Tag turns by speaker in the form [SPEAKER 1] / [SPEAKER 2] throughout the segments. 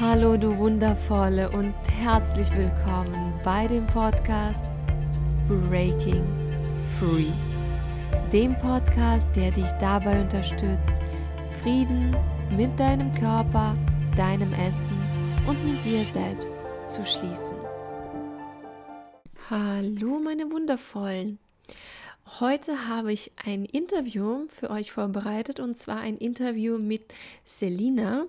[SPEAKER 1] Hallo du wundervolle und herzlich willkommen bei dem Podcast Breaking Free. Dem Podcast, der dich dabei unterstützt, Frieden mit deinem Körper, deinem Essen und mit dir selbst zu schließen. Hallo meine wundervollen. Heute habe ich ein Interview für euch vorbereitet und zwar ein Interview mit Selina.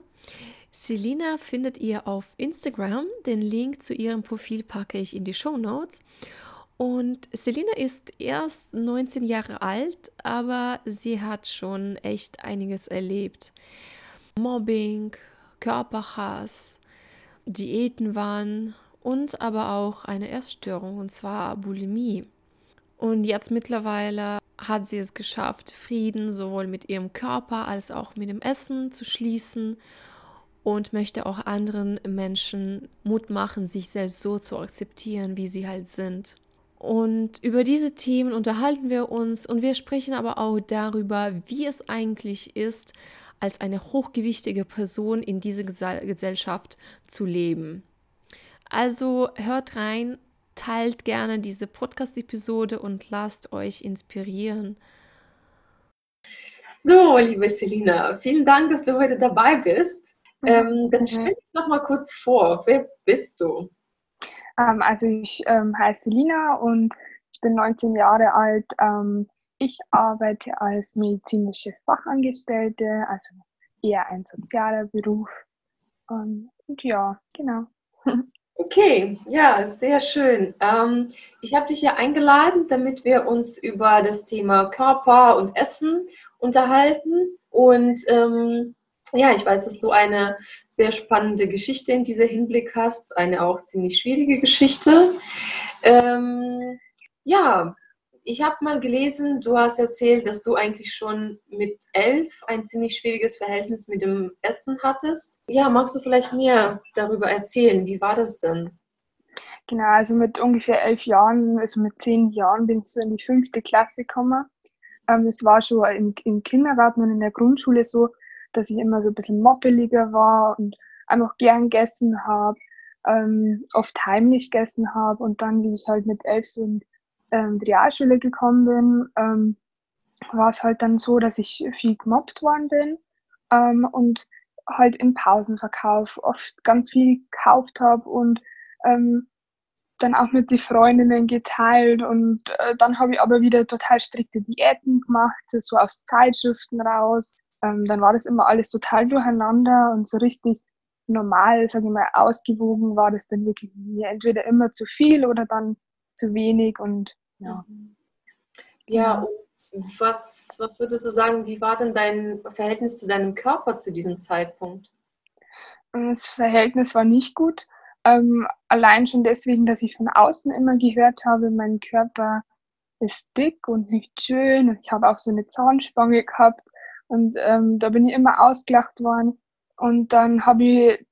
[SPEAKER 1] Selina findet ihr auf Instagram. Den Link zu ihrem Profil packe ich in die Show Notes. Und Selina ist erst 19 Jahre alt, aber sie hat schon echt einiges erlebt. Mobbing, Körperhass, Diätenwahn und aber auch eine Essstörung, und zwar Bulimie. Und jetzt mittlerweile hat sie es geschafft, Frieden sowohl mit ihrem Körper als auch mit dem Essen zu schließen und möchte auch anderen Menschen Mut machen, sich selbst so zu akzeptieren, wie sie halt sind. Und über diese Themen unterhalten wir uns und wir sprechen aber auch darüber, wie es eigentlich ist, als eine hochgewichtige Person in dieser Gesellschaft zu leben. Also hört rein, teilt gerne diese Podcast-Episode und lasst euch inspirieren.
[SPEAKER 2] So, liebe Selina, vielen Dank, dass du heute dabei bist. Mhm. Ähm, dann stell dich noch mal kurz vor. Wer bist du?
[SPEAKER 3] Ähm, also ich ähm, heiße Lina und ich bin 19 Jahre alt. Ähm, ich arbeite als medizinische Fachangestellte, also eher ein sozialer Beruf. Und, und ja, genau.
[SPEAKER 2] Okay, ja, sehr schön. Ähm, ich habe dich hier eingeladen, damit wir uns über das Thema Körper und Essen unterhalten. Und ähm, ja, ich weiß, dass du eine sehr spannende Geschichte in diesem Hinblick hast, eine auch ziemlich schwierige Geschichte. Ähm, ja, ich habe mal gelesen, du hast erzählt, dass du eigentlich schon mit elf ein ziemlich schwieriges Verhältnis mit dem Essen hattest. Ja, magst du vielleicht mehr darüber erzählen? Wie war das denn?
[SPEAKER 3] Genau, also mit ungefähr elf Jahren, also mit zehn Jahren bin ich so in die fünfte Klasse gekommen. Ähm, es war schon im, im Kindergarten und in der Grundschule so, dass ich immer so ein bisschen moppeliger war und einfach gern gegessen habe, ähm, oft heimlich gegessen habe und dann, wie ich halt mit elf so in ähm, die Realschule gekommen bin, ähm, war es halt dann so, dass ich viel gemobbt worden bin ähm, und halt im Pausenverkauf oft ganz viel gekauft habe und ähm, dann auch mit den Freundinnen geteilt und äh, dann habe ich aber wieder total strikte Diäten gemacht, so aus Zeitschriften raus ähm, dann war das immer alles total durcheinander und so richtig normal, sage ich mal, ausgewogen war das dann wirklich nie. Entweder immer zu viel oder dann zu wenig und ja.
[SPEAKER 2] Ja, und was, was würdest du sagen, wie war denn dein Verhältnis zu deinem Körper zu diesem Zeitpunkt?
[SPEAKER 3] Das Verhältnis war nicht gut. Ähm, allein schon deswegen, dass ich von außen immer gehört habe, mein Körper ist dick und nicht schön und ich habe auch so eine Zahnspange gehabt und ähm, da bin ich immer ausgelacht worden. Und dann habe ich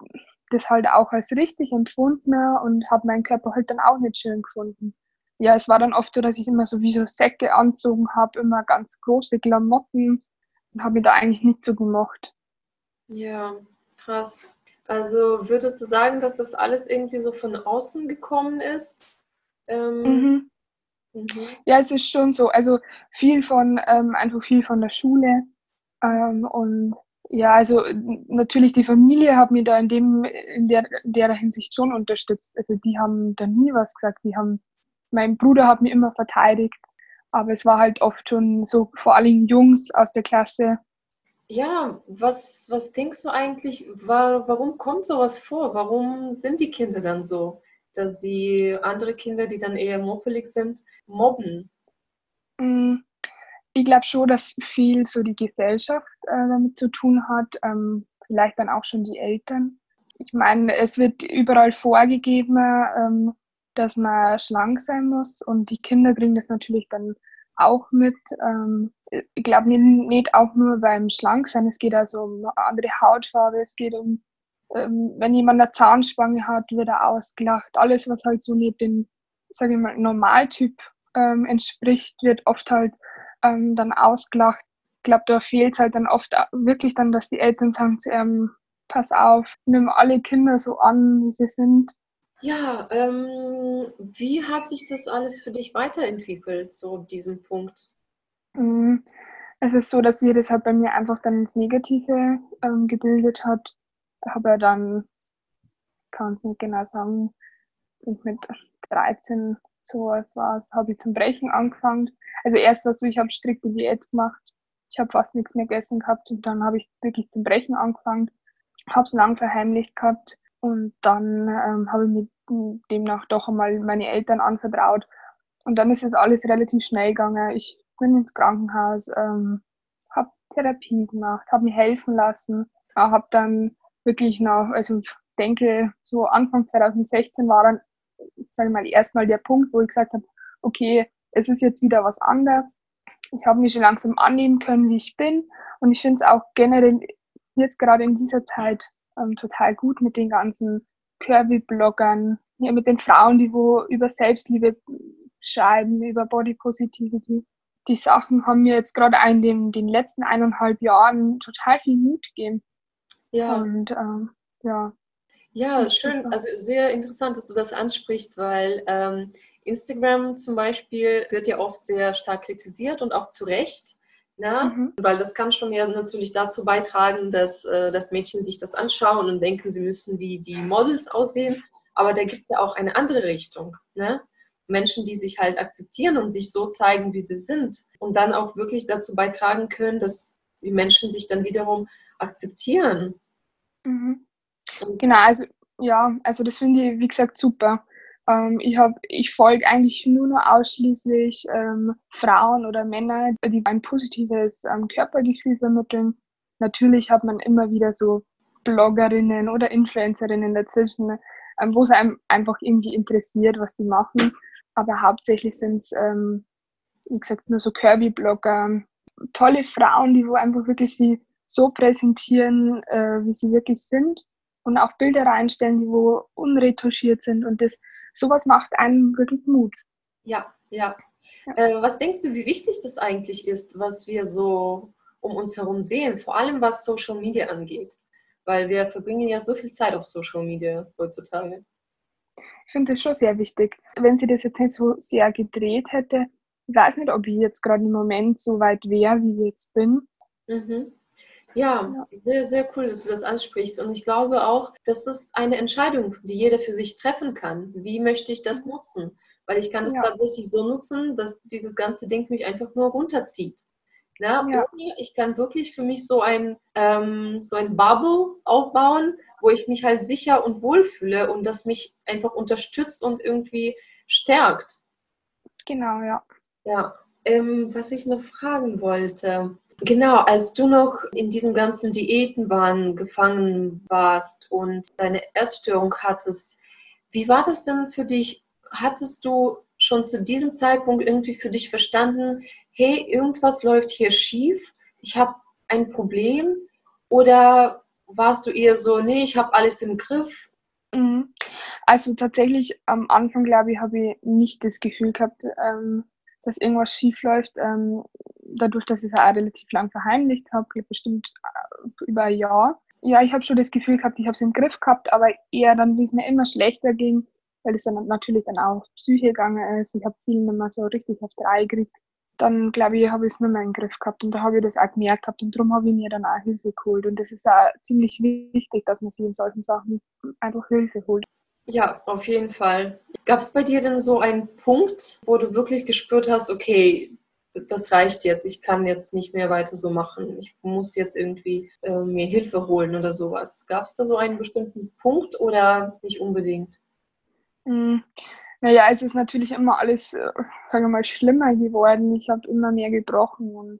[SPEAKER 3] das halt auch als richtig empfunden und habe meinen Körper halt dann auch nicht schön gefunden. Ja, es war dann oft so, dass ich immer so wie so Säcke anzogen habe, immer ganz große Klamotten und habe mich da eigentlich nicht so gemocht.
[SPEAKER 2] Ja, krass. Also würdest du sagen, dass das alles irgendwie so von außen gekommen ist? Ähm,
[SPEAKER 3] mhm. Mhm. Ja, es ist schon so. Also viel von, ähm, einfach viel von der Schule. Ähm, und ja, also natürlich die Familie hat mir da in dem, in der, in der Hinsicht schon unterstützt. Also die haben da nie was gesagt. Die haben, mein Bruder hat mich immer verteidigt. Aber es war halt oft schon so, vor allem Jungs aus der Klasse.
[SPEAKER 2] Ja, was, was denkst du eigentlich, war, warum kommt sowas vor? Warum sind die Kinder dann so, dass sie andere Kinder, die dann eher moppelig sind, mobben?
[SPEAKER 3] Mm, ich glaube schon, dass viel so die Gesellschaft äh, damit zu tun hat, ähm, vielleicht dann auch schon die Eltern. Ich meine, es wird überall vorgegeben, ähm, dass man schlank sein muss und die Kinder kriegen das natürlich dann auch mit. Ähm, ich glaube nicht, nicht, auch nur beim Schlanksein, es geht also um andere Hautfarbe, es geht um, ähm, wenn jemand eine Zahnspange hat, wird er ausgelacht. Alles, was halt so nicht dem, sage ich mal, Normaltyp ähm, entspricht, wird oft halt ähm, dann ausgelacht. Ich glaube, da fehlt es halt dann oft wirklich dann, dass die Eltern sagen zu ähm, pass auf, nimm alle Kinder so an, wie sie sind.
[SPEAKER 2] Ja, ähm, wie hat sich das alles für dich weiterentwickelt, so diesem Punkt?
[SPEAKER 3] Mm, es ist so, dass sich das halt bei mir einfach dann ins Negative ähm, gebildet hat. Da habe ja dann, kann es nicht genau sagen, mit 13 sowas war es, habe ich zum Brechen angefangen. Also erst war so, ich habe strikte Diät gemacht. Ich habe fast nichts mehr gegessen gehabt und dann habe ich wirklich zum Brechen angefangen. Habe es lang verheimlicht gehabt und dann ähm, habe ich mich demnach doch einmal meine Eltern anvertraut. Und dann ist es alles relativ schnell gegangen. Ich bin ins Krankenhaus, ähm, habe Therapie gemacht, habe mir helfen lassen, habe dann wirklich noch, also ich denke, so Anfang 2016 war dann, sage ich mal, erstmal der Punkt, wo ich gesagt habe, okay, es ist jetzt wieder was anderes. Ich habe mich schon langsam annehmen können, wie ich bin. Und ich finde es auch generell jetzt gerade in dieser Zeit ähm, total gut mit den ganzen Curvy-Bloggern, ja, mit den Frauen, die wo über Selbstliebe schreiben, über Body Positivity. Die Sachen haben mir jetzt gerade in den, den letzten eineinhalb Jahren total viel Mut gegeben.
[SPEAKER 2] Ja.
[SPEAKER 3] Und ähm, ja.
[SPEAKER 2] Ja, schön. Also sehr interessant, dass du das ansprichst, weil ähm, Instagram zum Beispiel wird ja oft sehr stark kritisiert und auch zu Recht. Na? Ne? Mhm. Weil das kann schon ja natürlich dazu beitragen, dass, äh, dass Mädchen sich das anschauen und denken, sie müssen wie die Models aussehen. Aber da gibt es ja auch eine andere Richtung. Ne? Menschen, die sich halt akzeptieren und sich so zeigen, wie sie sind. Und dann auch wirklich dazu beitragen können, dass die Menschen sich dann wiederum akzeptieren.
[SPEAKER 3] Mhm. Genau, also ja, also das finde ich, wie gesagt, super. Ähm, ich ich folge eigentlich nur noch ausschließlich ähm, Frauen oder Männer, die ein positives ähm, Körpergefühl vermitteln. Natürlich hat man immer wieder so Bloggerinnen oder Influencerinnen dazwischen, ähm, wo es einem einfach irgendwie interessiert, was die machen. Aber hauptsächlich sind es, ähm, wie gesagt, nur so Kirby-Blogger, tolle Frauen, die wo einfach wirklich sie so präsentieren, äh, wie sie wirklich sind und auch Bilder reinstellen, die wo unretuschiert sind und das sowas macht einem wirklich Mut.
[SPEAKER 2] Ja, ja. ja. Äh, was denkst du, wie wichtig das eigentlich ist, was wir so um uns herum sehen, vor allem was Social Media angeht? Weil wir verbringen ja so viel Zeit auf Social Media heutzutage.
[SPEAKER 3] Ich finde das schon sehr wichtig. Wenn sie das jetzt nicht so sehr gedreht hätte, ich weiß nicht, ob ich jetzt gerade im Moment so weit wäre, wie ich jetzt bin.
[SPEAKER 2] Mhm. Ja, sehr, sehr cool, dass du das ansprichst. Und ich glaube auch, das ist eine Entscheidung, die jeder für sich treffen kann. Wie möchte ich das mhm. nutzen? Weil ich kann das ja. tatsächlich so nutzen, dass dieses ganze Ding mich einfach nur runterzieht. Ja, ja. Ich kann wirklich für mich so ein, ähm, so ein Bubble aufbauen, wo ich mich halt sicher und wohl fühle und das mich einfach unterstützt und irgendwie stärkt.
[SPEAKER 3] Genau, ja.
[SPEAKER 2] Ja, ähm, was ich noch fragen wollte. Genau, als du noch in diesem ganzen Diätenwahn gefangen warst und deine Essstörung hattest, wie war das denn für dich? Hattest du schon zu diesem Zeitpunkt irgendwie für dich verstanden, hey, irgendwas läuft hier schief, ich habe ein Problem? Oder warst du eher so, nee, ich habe alles im Griff?
[SPEAKER 3] Mhm. Also tatsächlich am Anfang, glaube ich, habe ich nicht das Gefühl gehabt, ähm, dass irgendwas schief läuft. Ähm, dadurch, dass ich es auch relativ lang verheimlicht habe, bestimmt äh, über ein Jahr. Ja, ich habe schon das Gefühl gehabt, ich habe es im Griff gehabt, aber eher dann, wie es mir immer schlechter ging, weil es dann natürlich dann auch Psyche gegangen ist. Ich habe viel nicht mehr so richtig auf die Reihe gekriegt. Dann glaube ich, habe ich es nicht mehr im Griff gehabt und da habe ich das auch gemerkt gehabt und darum habe ich mir dann auch Hilfe geholt. Und das ist auch ziemlich wichtig, dass man sich in solchen Sachen einfach Hilfe holt.
[SPEAKER 2] Ja, auf jeden Fall. Gab es bei dir denn so einen Punkt, wo du wirklich gespürt hast, okay, das reicht jetzt, ich kann jetzt nicht mehr weiter so machen, ich muss jetzt irgendwie äh, mir Hilfe holen oder sowas. Gab es da so einen bestimmten Punkt oder nicht unbedingt?
[SPEAKER 3] Hm. Naja, es ist natürlich immer alles, äh, sagen wir mal, schlimmer geworden. Ich habe immer mehr gebrochen und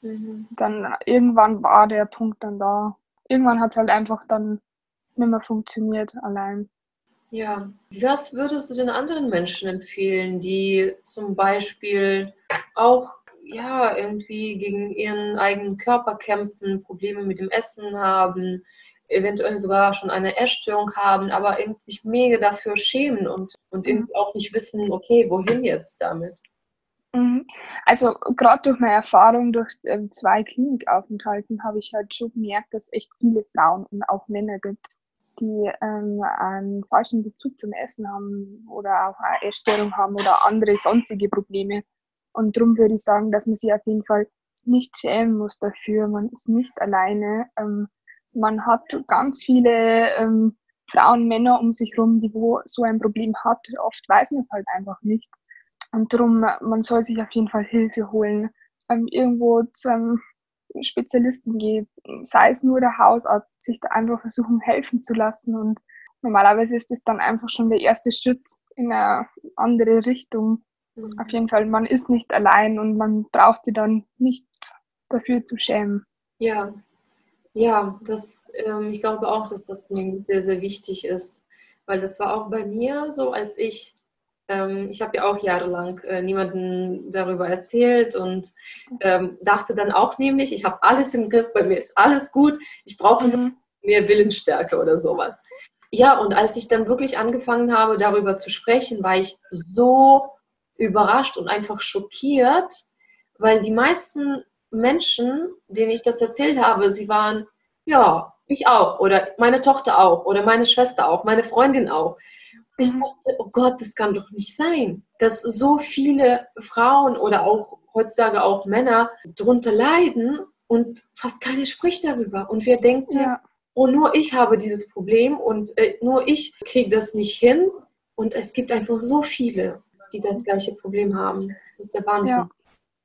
[SPEAKER 3] mhm. dann irgendwann war der Punkt dann da. Irgendwann hat es halt einfach dann nicht mehr funktioniert allein.
[SPEAKER 2] Ja, was würdest du den anderen Menschen empfehlen, die zum Beispiel auch ja irgendwie gegen ihren eigenen Körper kämpfen, Probleme mit dem Essen haben, eventuell sogar schon eine Essstörung haben, aber irgendwie sich mega dafür schämen und, und mhm. irgendwie auch nicht wissen, okay, wohin jetzt damit?
[SPEAKER 3] Mhm. Also gerade durch meine Erfahrung durch ähm, zwei Klinikaufenthalten habe ich halt schon gemerkt, dass es echt viele Frauen und auch Männer gibt, die ähm, einen falschen Bezug zum Essen haben oder auch eine Essstörung haben oder andere sonstige Probleme. Und darum würde ich sagen, dass man sich auf jeden Fall nicht schämen muss dafür. Man ist nicht alleine. Ähm, man hat ganz viele ähm, Frauen, Männer um sich herum, die wo so ein Problem hat. Oft weiß man es halt einfach nicht. Und darum, man soll sich auf jeden Fall Hilfe holen. Ähm, irgendwo zu einem Spezialisten gehen, sei es nur der Hausarzt, sich da einfach versuchen helfen zu lassen. Und normalerweise ist es dann einfach schon der erste Schritt in eine andere Richtung. Mhm. Auf jeden Fall, man ist nicht allein und man braucht sie dann nicht dafür zu schämen.
[SPEAKER 2] Ja, ja, das, ähm, ich glaube auch, dass das sehr, sehr wichtig ist. Weil das war auch bei mir so, als ich ähm, ich habe ja auch jahrelang äh, niemanden darüber erzählt und ähm, dachte dann auch nämlich, ich habe alles im Griff, bei mir ist alles gut, ich brauche mhm. mehr Willensstärke oder sowas. Ja, und als ich dann wirklich angefangen habe, darüber zu sprechen, war ich so überrascht und einfach schockiert, weil die meisten Menschen, denen ich das erzählt habe, sie waren, ja, ich auch oder meine Tochter auch oder meine Schwester auch, meine Freundin auch. Ich mhm. dachte, oh Gott, das kann doch nicht sein, dass so viele Frauen oder auch heutzutage auch Männer darunter leiden und fast keiner spricht darüber. Und wir denken, ja. oh, nur ich habe dieses Problem und äh, nur ich kriege das nicht hin. Und es gibt einfach so viele, die das gleiche Problem haben. Das ist der Wahnsinn. Ja,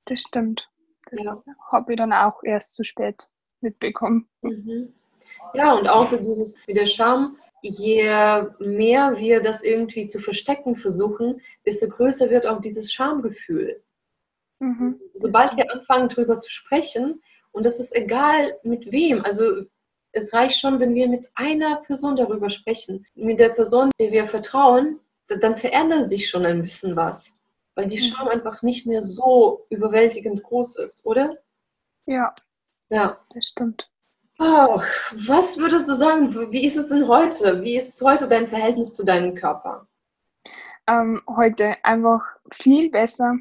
[SPEAKER 3] das stimmt. Das ja. habe ich dann auch erst zu spät mitbekommen.
[SPEAKER 2] Mhm. Ja, und außer dieses wie der Scham, je mehr wir das irgendwie zu verstecken versuchen, desto größer wird auch dieses Schamgefühl. Mhm. Sobald wir anfangen, darüber zu sprechen, und das ist egal mit wem, also es reicht schon, wenn wir mit einer Person darüber sprechen, mit der Person, der wir vertrauen, dann verändert sich schon ein bisschen was, weil die mhm. Scham einfach nicht mehr so überwältigend groß ist, oder?
[SPEAKER 3] Ja. Ja. Das stimmt.
[SPEAKER 2] Oh, was würdest du sagen, wie ist es denn heute? Wie ist heute dein Verhältnis zu deinem Körper?
[SPEAKER 3] Ähm, heute einfach viel besser.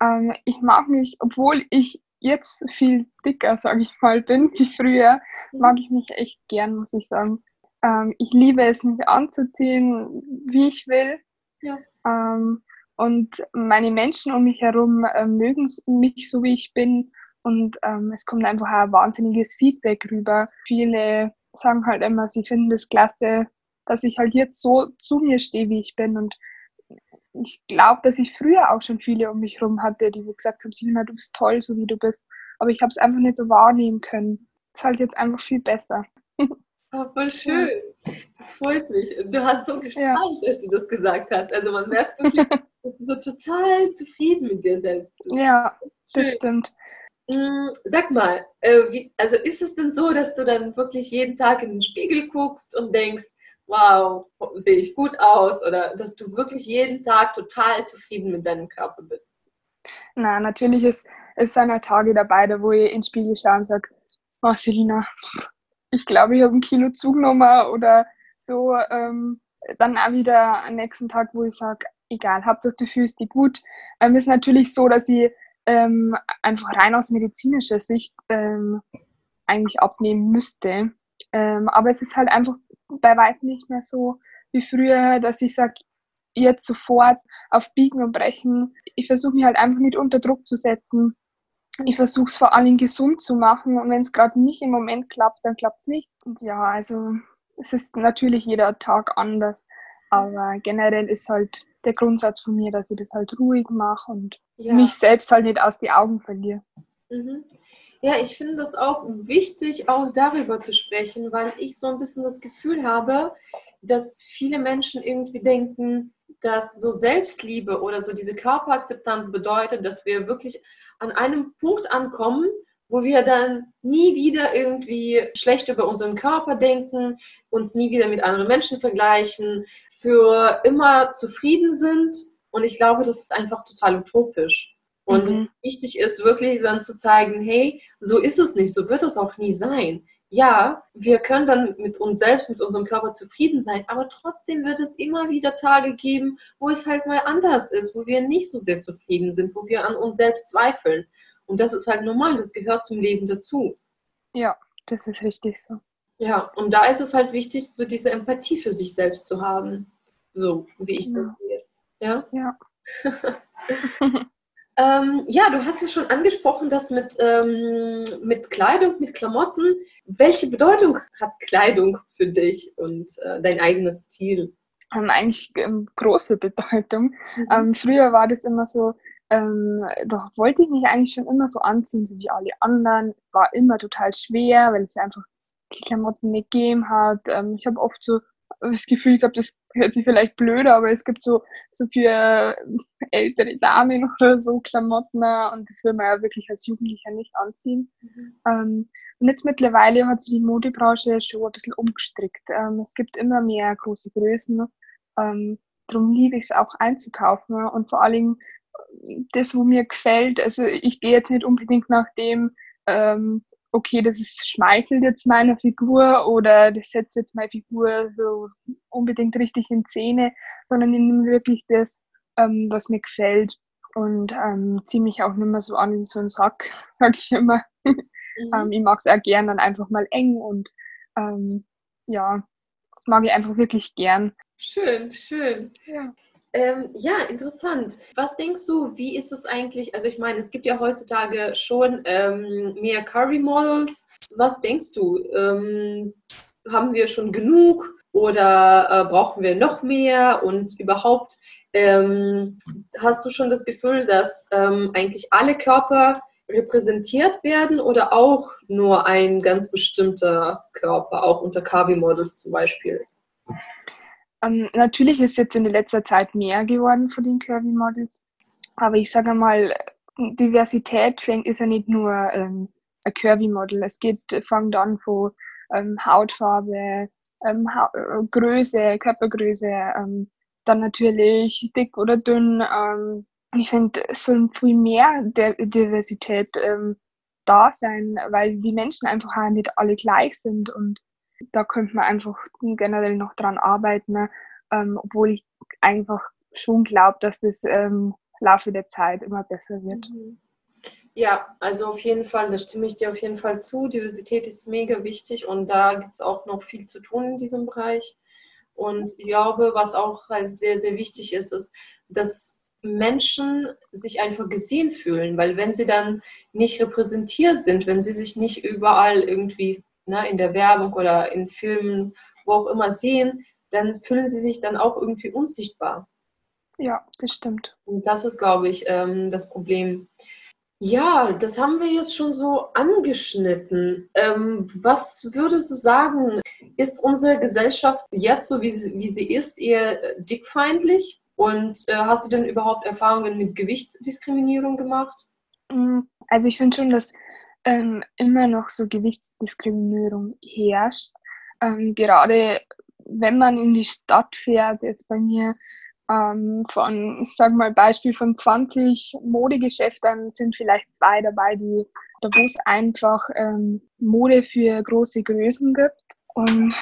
[SPEAKER 3] Ähm, ich mag mich, obwohl ich jetzt viel dicker, sage ich mal, bin wie früher, mag ich mich echt gern, muss ich sagen. Ähm, ich liebe es, mich anzuziehen, wie ich will. Ja. Ähm, und meine Menschen um mich herum äh, mögen mich so, wie ich bin. Und ähm, es kommt einfach ein wahnsinniges Feedback rüber. Viele sagen halt immer, sie finden es das klasse, dass ich halt jetzt so zu mir stehe, wie ich bin. Und ich glaube, dass ich früher auch schon viele um mich herum hatte, die gesagt haben, Silma, du bist toll, so wie du bist. Aber ich habe es einfach nicht so wahrnehmen können. Es ist halt jetzt einfach viel besser.
[SPEAKER 2] Oh, voll schön. Das freut mich. Du hast so gestrahlt, ja. dass du das gesagt hast. Also man merkt wirklich, dass du so total zufrieden mit dir selbst
[SPEAKER 3] bist. Ja, das stimmt.
[SPEAKER 2] Mm, sag mal, äh, also ist es denn so, dass du dann wirklich jeden Tag in den Spiegel guckst und denkst, wow, sehe ich gut aus oder dass du wirklich jeden Tag total zufrieden mit deinem Körper bist?
[SPEAKER 3] Na, natürlich ist es sind Tage dabei, wo ich in den Spiegel schaue und sage, oh Selina, ich glaube, ich habe ein Kilo zugenommen oder so. Ähm, dann auch wieder am nächsten Tag, wo ich sage, egal, Hauptsache du fühlst dich gut. Ähm, ist natürlich so, dass ich ähm, einfach rein aus medizinischer Sicht ähm, eigentlich abnehmen müsste. Ähm, aber es ist halt einfach bei weitem nicht mehr so wie früher, dass ich sage, jetzt sofort auf Biegen und Brechen. Ich versuche mich halt einfach nicht unter Druck zu setzen. Ich versuche es vor allem gesund zu machen und wenn es gerade nicht im Moment klappt, dann klappt es nicht. Und ja, also es ist natürlich jeder Tag anders, aber generell ist halt der Grundsatz von mir, dass ich das halt ruhig mache und ja. mich selbst halt nicht aus die Augen verliere.
[SPEAKER 2] Mhm. Ja, ich finde das auch wichtig, auch darüber zu sprechen, weil ich so ein bisschen das Gefühl habe, dass viele Menschen irgendwie denken, dass so Selbstliebe oder so diese Körperakzeptanz bedeutet, dass wir wirklich an einem Punkt ankommen, wo wir dann nie wieder irgendwie schlecht über unseren Körper denken, uns nie wieder mit anderen Menschen vergleichen, für immer zufrieden sind. Und ich glaube, das ist einfach total utopisch. Und mhm. wichtig ist wirklich dann zu zeigen, hey, so ist es nicht, so wird es auch nie sein. ja, wir können dann mit uns selbst, mit unserem Körper zufrieden sein, aber trotzdem wird es immer wieder Tage geben, wo es halt mal anders ist, wo wir nicht so sehr zufrieden sind, wo wir an uns selbst zweifeln. Und das ist halt normal, das gehört zum Leben dazu.
[SPEAKER 3] Ja, das ist richtig so.
[SPEAKER 2] Ja, und da ist es halt wichtig, so diese Empathie für sich selbst zu haben. So, wie ich ja. das sehe. Ja?
[SPEAKER 3] Ja.
[SPEAKER 2] ähm, ja, du hast es schon angesprochen, dass mit, ähm, mit Kleidung, mit Klamotten. Welche Bedeutung hat Kleidung für dich und äh, dein eigenes Stil?
[SPEAKER 3] Ähm, eigentlich ähm, große Bedeutung. Mhm. Ähm, früher war das immer so, ähm, doch wollte ich mich eigentlich schon immer so anziehen, so wie alle anderen. War immer total schwer, weil es einfach die Klamotten nicht gegeben hat. Ähm, ich habe oft so das Gefühl gehabt, das hört sich vielleicht blöd, aber es gibt so, so für ältere Damen oder so Klamotten und das will man ja wirklich als Jugendlicher nicht anziehen. Mhm. Ähm, und jetzt mittlerweile hat sich die Modebranche schon ein bisschen umgestrickt. Ähm, es gibt immer mehr große Größen. Ähm, darum liebe ich es auch einzukaufen und vor allem das, wo mir gefällt. Also ich gehe jetzt nicht unbedingt nach dem, ähm, okay, das ist, schmeichelt jetzt meiner Figur oder das setzt jetzt meine Figur so unbedingt richtig in Szene, sondern ich nehme wirklich das, ähm, was mir gefällt und ähm, ziehe mich auch nicht mehr so an wie so ein Sack, sage ich immer. Mhm. ähm, ich mag es auch gern dann einfach mal eng und ähm, ja, das mag ich einfach wirklich gern.
[SPEAKER 2] Schön, schön. Ja. Ähm, ja, interessant. Was denkst du, wie ist es eigentlich? Also ich meine, es gibt ja heutzutage schon ähm, mehr Curry-Models. Was denkst du? Ähm, haben wir schon genug oder äh, brauchen wir noch mehr? Und überhaupt, ähm, hast du schon das Gefühl, dass ähm, eigentlich alle Körper repräsentiert werden oder auch nur ein ganz bestimmter Körper, auch unter Curvy-Models zum Beispiel?
[SPEAKER 3] Ähm, natürlich ist jetzt in letzter Zeit mehr geworden von den Curvy Models. Aber ich sage mal, Diversität ist ja nicht nur ähm, ein Curvy Model. Es geht, fängt an von ähm, Hautfarbe, ähm, ha äh, Größe, Körpergröße, ähm, dann natürlich dick oder dünn. Ähm, ich finde, es soll viel mehr der Diversität da sein, weil die Menschen einfach auch nicht alle gleich sind und da könnte man einfach generell noch dran arbeiten, ne? ähm, obwohl ich einfach schon glaube, dass das ähm, Laufe der Zeit immer besser wird. Mhm.
[SPEAKER 2] Ja, also auf jeden Fall, da stimme ich dir auf jeden Fall zu. Diversität ist mega wichtig und da gibt es auch noch viel zu tun in diesem Bereich. Und ich glaube, was auch halt sehr, sehr wichtig ist, ist, dass Menschen sich einfach gesehen fühlen, weil wenn sie dann nicht repräsentiert sind, wenn sie sich nicht überall irgendwie ne, in der Werbung oder in Filmen, wo auch immer sehen, dann fühlen sie sich dann auch irgendwie unsichtbar.
[SPEAKER 3] Ja, das stimmt.
[SPEAKER 2] Und das ist, glaube ich, ähm, das Problem. Ja, das haben wir jetzt schon so angeschnitten. Ähm, was würdest du sagen, ist unsere Gesellschaft jetzt so, wie sie, wie sie ist, eher dickfeindlich? Und äh, hast du denn überhaupt Erfahrungen mit Gewichtsdiskriminierung gemacht?
[SPEAKER 3] Mm, also ich finde schon, dass ähm, immer noch so Gewichtsdiskriminierung herrscht. Ähm, gerade wenn man in die Stadt fährt, jetzt bei mir ähm, von, ich sage mal, Beispiel von 20 Modegeschäften sind vielleicht zwei dabei, die, da wo es einfach ähm, Mode für große Größen gibt. Und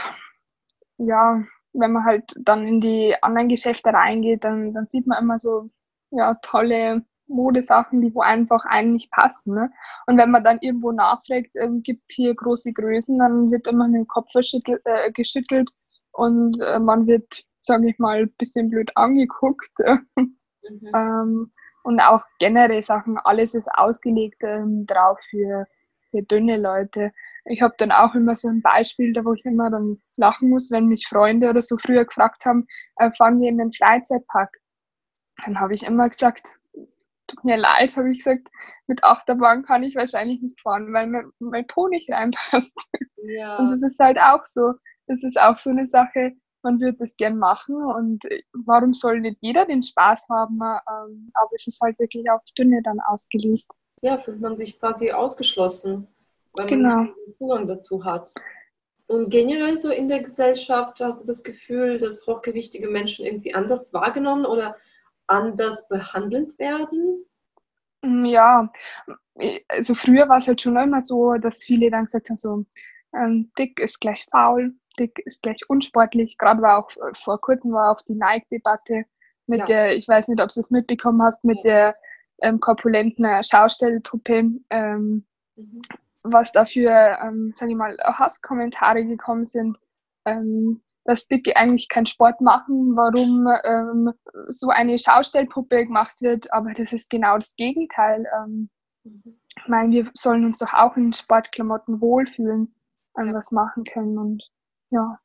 [SPEAKER 3] ja, wenn man halt dann in die anderen Geschäfte reingeht, dann, dann sieht man immer so ja, tolle Modesachen, die wo einfach eigentlich passen. Ne? Und wenn man dann irgendwo nachfragt, ähm, gibt es hier große Größen, dann wird immer mit dem Kopf äh, geschüttelt und äh, man wird, sage ich mal, ein bisschen blöd angeguckt. Mhm. ähm, und auch generell Sachen, alles ist ausgelegt ähm, drauf für, für dünne Leute. Ich habe dann auch immer so ein Beispiel, da wo ich immer dann lachen muss, wenn mich Freunde oder so früher gefragt haben, äh, fahren wir in den Freizeitpark. Dann habe ich immer gesagt, tut mir leid, habe ich gesagt, mit Achterbahn kann ich wahrscheinlich nicht fahren, weil mein, mein Po nicht reinpasst. Ja. Und das ist halt auch so, das ist auch so eine Sache, man würde das gern machen und warum soll nicht jeder den Spaß haben, ähm, aber es ist halt wirklich auf Dünne dann ausgelegt.
[SPEAKER 2] Ja, fühlt man sich quasi ausgeschlossen, weil genau. man nicht Zugang dazu hat. Und generell so in der Gesellschaft hast du das Gefühl, dass hochgewichtige Menschen irgendwie anders wahrgenommen oder anders behandelt werden?
[SPEAKER 3] Mm, ja, also früher war es halt schon immer so, dass viele dann gesagt haben, so, Ähm, dick ist gleich faul, dick ist gleich unsportlich. Gerade war auch vor kurzem war auch die Nike-Debatte mit ja. der, ich weiß nicht, ob du es mitbekommen hast, mit ja. der ähm, korpulenten Schaustellpuppe, ähm, mhm. was dafür, ähm, sage ich mal, Hasskommentare gekommen sind, ähm, dass Dicke eigentlich keinen Sport machen, warum ähm, so eine Schaustellpuppe gemacht wird, aber das ist genau das Gegenteil. Ähm. Ich meine, wir sollen uns doch auch in Sportklamotten wohlfühlen, ja. was machen können und ja.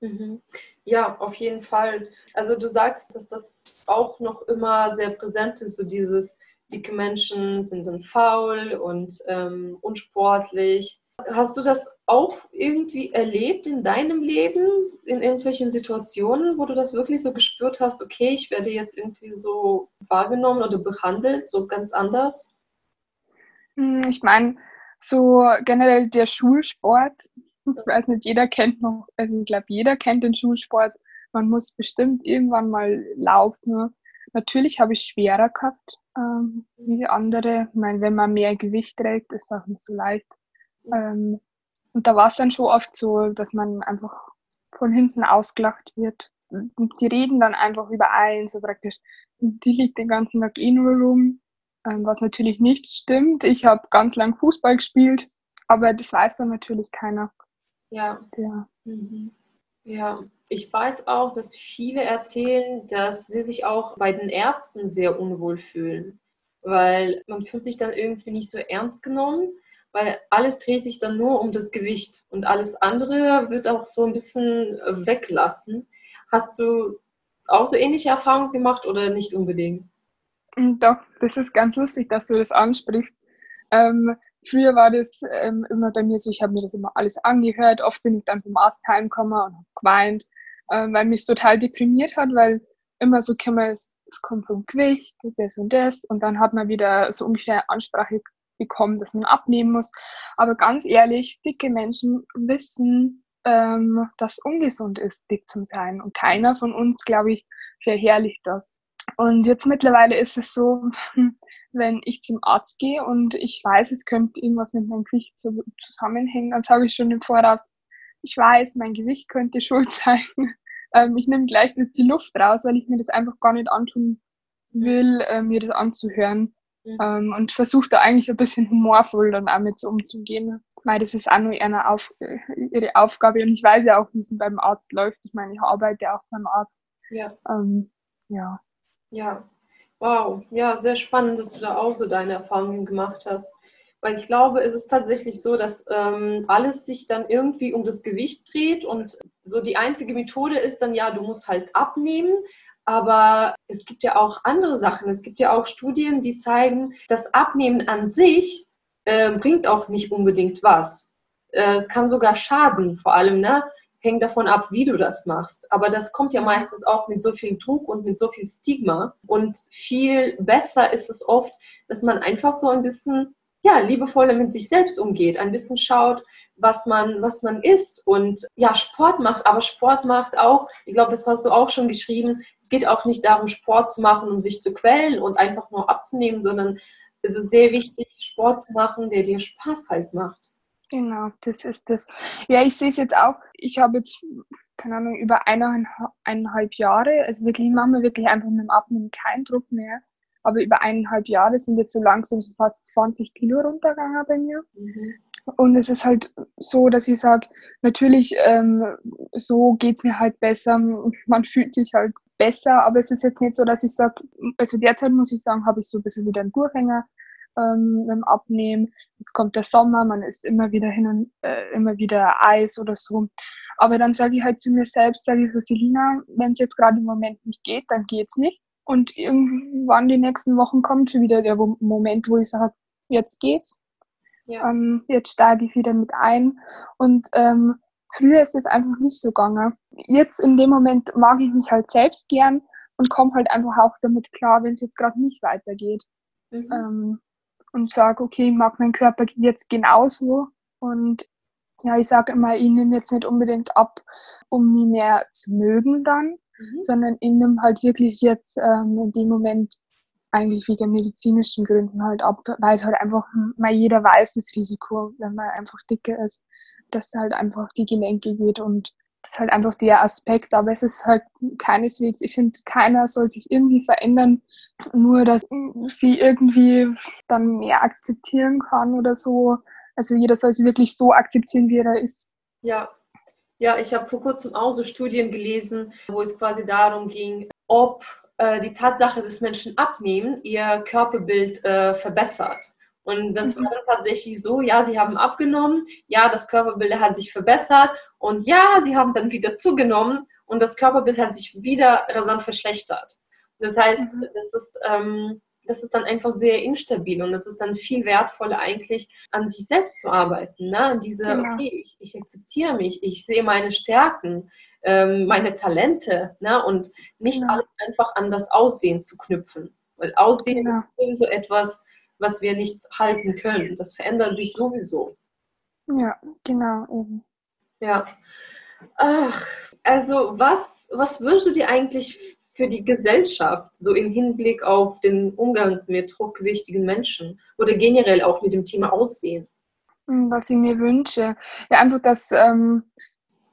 [SPEAKER 2] Mhm. Ja, auf jeden Fall. Also du sagst, dass das auch noch immer sehr präsent ist, so dieses dicke Menschen sind dann faul und ähm, unsportlich. Hast du das auch irgendwie erlebt in deinem Leben, in irgendwelchen Situationen, wo du das wirklich so gespürt hast, okay, ich werde jetzt irgendwie so wahrgenommen oder behandelt, so ganz anders?
[SPEAKER 3] Hm, ich meine, so generell der Schulsport, ich weiß nicht, jeder kennt noch, also ich glaube, jeder kennt den Schulsport. Man muss bestimmt irgendwann mal laufen. Natürlich habe ich schwerer gehabt ähm, wie andere. Ich meine, wenn man mehr Gewicht trägt, ist es auch nicht so leicht. Ähm, und da war es dann schon oft so, dass man einfach von hinten ausgelacht wird. Und die reden dann einfach über einen, so praktisch, die liegt den ganzen Tag eh nur rum, ähm, was natürlich nicht stimmt. Ich habe ganz lang Fußball gespielt, aber das weiß dann natürlich keiner.
[SPEAKER 2] Ja. Ja. Mhm. ja. Ich weiß auch, dass viele erzählen, dass sie sich auch bei den Ärzten sehr unwohl fühlen, weil man fühlt sich dann irgendwie nicht so ernst genommen, weil alles dreht sich dann nur um das Gewicht und alles andere wird auch so ein bisschen weglassen. Hast du auch so ähnliche Erfahrungen gemacht oder nicht unbedingt?
[SPEAKER 3] Mm, doch, das ist ganz lustig, dass du das ansprichst. Ähm, früher war das ähm, immer bei mir so, ich habe mir das immer alles angehört. Oft bin ich dann vom Arzt heimgekommen und habe geweint, ähm, weil mich total deprimiert hat, weil immer so es kommt vom Gewicht, das und das. Und dann hat man wieder so ungefähr Ansprache bekommen, dass man abnehmen muss. Aber ganz ehrlich, dicke Menschen wissen, ähm, dass ungesund ist, dick zu sein. Und keiner von uns, glaube ich, verherrlicht das. Und jetzt mittlerweile ist es so, wenn ich zum Arzt gehe und ich weiß, es könnte irgendwas mit meinem Gewicht zusammenhängen, dann sage ich schon im Voraus, ich weiß, mein Gewicht könnte schuld sein. Ähm, ich nehme gleich die Luft raus, weil ich mir das einfach gar nicht antun will, äh, mir das anzuhören. Mhm. Ähm, und versuche da eigentlich ein bisschen humorvoll dann auch mit so umzugehen. Weil das ist auch nur ihre, Auf ihre Aufgabe und ich weiß ja auch, wie es beim Arzt läuft. Ich meine, ich arbeite auch beim Arzt.
[SPEAKER 2] Ja. Ähm, ja. Ja, wow. Ja, sehr spannend, dass du da auch so deine Erfahrungen gemacht hast. Weil ich glaube, es ist tatsächlich so, dass ähm, alles sich dann irgendwie um das Gewicht dreht und so die einzige Methode ist dann ja, du musst halt abnehmen. Aber es gibt ja auch andere Sachen. Es gibt ja auch Studien, die zeigen, das Abnehmen an sich äh, bringt auch nicht unbedingt was. Äh, es äh, kann sogar schaden, vor allem, ne? hängt davon ab, wie du das machst. Aber das kommt ja meistens auch mit so viel Druck und mit so viel Stigma. Und viel besser ist es oft, dass man einfach so ein bisschen ja, liebevoller mit sich selbst umgeht, ein bisschen schaut, was man, was man isst und ja, Sport macht, aber Sport macht auch, ich glaube, das hast du auch schon geschrieben, es geht auch nicht darum, Sport zu machen, um sich zu quälen und einfach nur abzunehmen, sondern es ist sehr wichtig, Sport zu machen, der dir Spaß halt macht.
[SPEAKER 3] Genau, das ist das. Ja, ich sehe es jetzt auch. Ich habe jetzt, keine Ahnung, über eineinhalb Jahre, also wirklich, ich mache mir wirklich einfach mit dem Abnehmen keinen Druck mehr. Aber über eineinhalb Jahre sind jetzt so langsam so fast 20 Kilo runtergegangen bei mir. Mhm. Und es ist halt so, dass ich sage, natürlich, ähm, so geht es mir halt besser. Man fühlt sich halt besser, aber es ist jetzt nicht so, dass ich sage, also derzeit muss ich sagen, habe ich so ein bisschen wieder einen Durchhänger ähm, beim Abnehmen. Es kommt der Sommer, man isst immer wieder hin und äh, immer wieder Eis oder so. Aber dann sage ich halt zu mir selbst, sage ich, Selina, wenn es jetzt gerade im Moment nicht geht, dann geht es nicht. Und irgendwann die nächsten Wochen kommt schon wieder der Moment, wo ich sage, jetzt geht's. Ja. Ähm, jetzt steige ich wieder mit ein. Und ähm, früher ist es einfach nicht so gegangen. Jetzt in dem Moment mag ich mich halt selbst gern und komme halt einfach auch damit klar, wenn es jetzt gerade nicht weitergeht. Mhm. Ähm, und sage, okay, ich mag meinen Körper jetzt genauso. Und ja, ich sage immer, ich nehme jetzt nicht unbedingt ab, um mich mehr zu mögen dann, mhm. sondern ich nehme halt wirklich jetzt ähm, in dem Moment eigentlich wegen medizinischen Gründen halt ab, weil es halt einfach, mal jeder weiß das Risiko, wenn man einfach dicker ist, dass halt einfach die Gelenke geht und das ist halt einfach der Aspekt, aber es ist halt keineswegs, ich finde, keiner soll sich irgendwie verändern, nur dass sie irgendwie dann mehr akzeptieren kann oder so. Also jeder soll sie wirklich so akzeptieren, wie er ist.
[SPEAKER 2] Ja, ja, ich habe vor kurzem auch so Studien gelesen, wo es quasi darum ging, ob äh, die Tatsache, dass Menschen abnehmen, ihr Körperbild äh, verbessert. Und das mhm. war dann tatsächlich so, ja, sie haben abgenommen, ja, das Körperbild hat sich verbessert und ja, sie haben dann wieder zugenommen und das Körperbild hat sich wieder rasant verschlechtert. Das heißt, mhm. das, ist, ähm, das ist dann einfach sehr instabil und es ist dann viel wertvoller eigentlich, an sich selbst zu arbeiten. Ne? An diese, genau. okay, ich, ich akzeptiere mich, ich sehe meine Stärken, ähm, meine Talente ne? und nicht genau. alles einfach an das Aussehen zu knüpfen. Weil Aussehen genau. ist sowieso etwas, was wir nicht halten können. Das verändert sich sowieso.
[SPEAKER 3] Ja, genau. Eben.
[SPEAKER 2] Ja. Ach, also was, was wünschst du dir eigentlich für die Gesellschaft, so im Hinblick auf den Umgang mit hochgewichtigen Menschen oder generell auch mit dem Thema Aussehen?
[SPEAKER 3] Hm, was ich mir wünsche, ja einfach, dass ähm,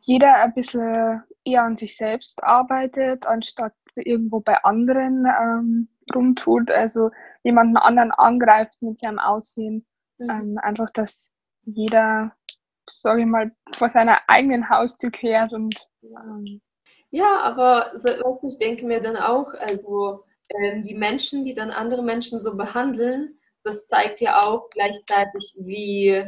[SPEAKER 3] jeder ein bisschen eher an sich selbst arbeitet, anstatt irgendwo bei anderen ähm, rumtut. Also jemanden anderen angreift mit seinem Aussehen. Mhm. Ähm, einfach, dass jeder, sage ich mal, vor seiner eigenen Haustür kehrt und ähm,
[SPEAKER 2] ja, aber was ich denke mir dann auch, also ähm, die Menschen, die dann andere Menschen so behandeln, das zeigt ja auch gleichzeitig, wie,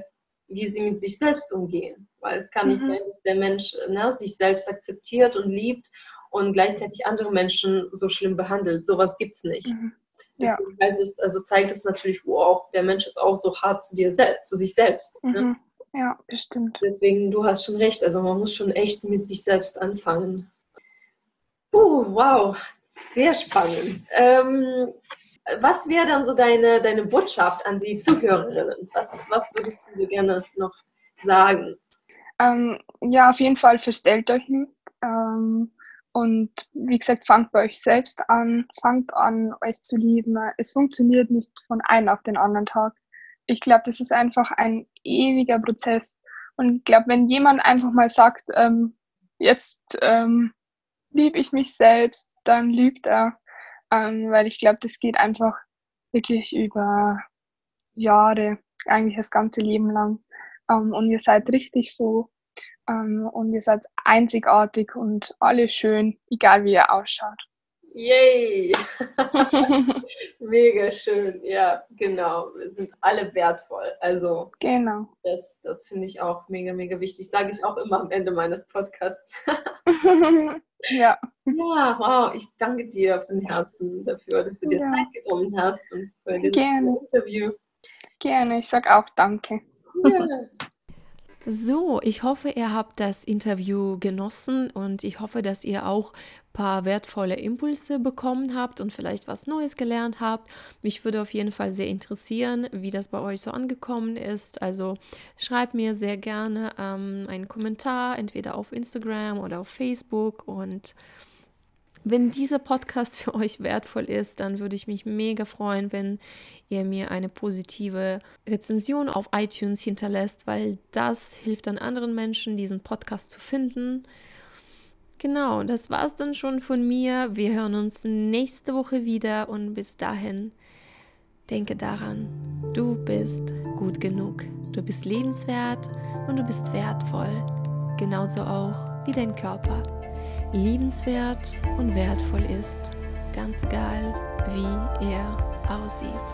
[SPEAKER 2] wie sie mit sich selbst umgehen. Weil es kann mhm. nicht sein, dass der Mensch ne, sich selbst akzeptiert und liebt und gleichzeitig andere Menschen so schlimm behandelt. Sowas gibt es nicht. Mhm. Ja. Es, also zeigt es natürlich, wo auch der Mensch ist auch so hart zu dir selbst, zu sich selbst. Ne? Mhm. Ne?
[SPEAKER 3] Ja, bestimmt.
[SPEAKER 2] Deswegen, du hast schon recht. Also man muss schon echt mit sich selbst anfangen. Puh, wow, sehr spannend. Ähm, was wäre dann so deine, deine Botschaft an die Zuhörerinnen? Was, was würdest du so gerne noch sagen?
[SPEAKER 3] Ähm, ja, auf jeden Fall verstellt euch nicht. Ähm, und wie gesagt, fangt bei euch selbst an, fangt an, euch zu lieben. Es funktioniert nicht von einem auf den anderen Tag. Ich glaube, das ist einfach ein ewiger Prozess. Und ich glaube, wenn jemand einfach mal sagt, ähm, jetzt ähm, liebe ich mich selbst, dann lügt er. Ähm, weil ich glaube, das geht einfach wirklich über Jahre, eigentlich das ganze Leben lang. Ähm, und ihr seid richtig so, ähm, und ihr seid einzigartig und alle schön, egal wie ihr ausschaut.
[SPEAKER 2] Yay! Mega schön, ja, genau. Wir sind alle wertvoll. Also,
[SPEAKER 3] genau.
[SPEAKER 2] das, das finde ich auch mega, mega wichtig. Sage ich auch immer am Ende meines Podcasts.
[SPEAKER 3] ja.
[SPEAKER 2] Ja, wow, ich danke dir von Herzen dafür, dass du dir ja. Zeit genommen hast und für das Interview.
[SPEAKER 3] Gerne, ich sage auch danke.
[SPEAKER 1] So, ich hoffe, ihr habt das Interview genossen und ich hoffe, dass ihr auch ein paar wertvolle Impulse bekommen habt und vielleicht was Neues gelernt habt. Mich würde auf jeden Fall sehr interessieren, wie das bei euch so angekommen ist. Also schreibt mir sehr gerne ähm, einen Kommentar, entweder auf Instagram oder auf Facebook und wenn dieser Podcast für euch wertvoll ist, dann würde ich mich mega freuen, wenn ihr mir eine positive Rezension auf iTunes hinterlässt, weil das hilft dann anderen Menschen, diesen Podcast zu finden. Genau, das war es dann schon von mir. Wir hören uns nächste Woche wieder und bis dahin denke daran, du bist gut genug, du bist lebenswert und du bist wertvoll, genauso auch wie dein Körper liebenswert und wertvoll ist, ganz egal wie er aussieht.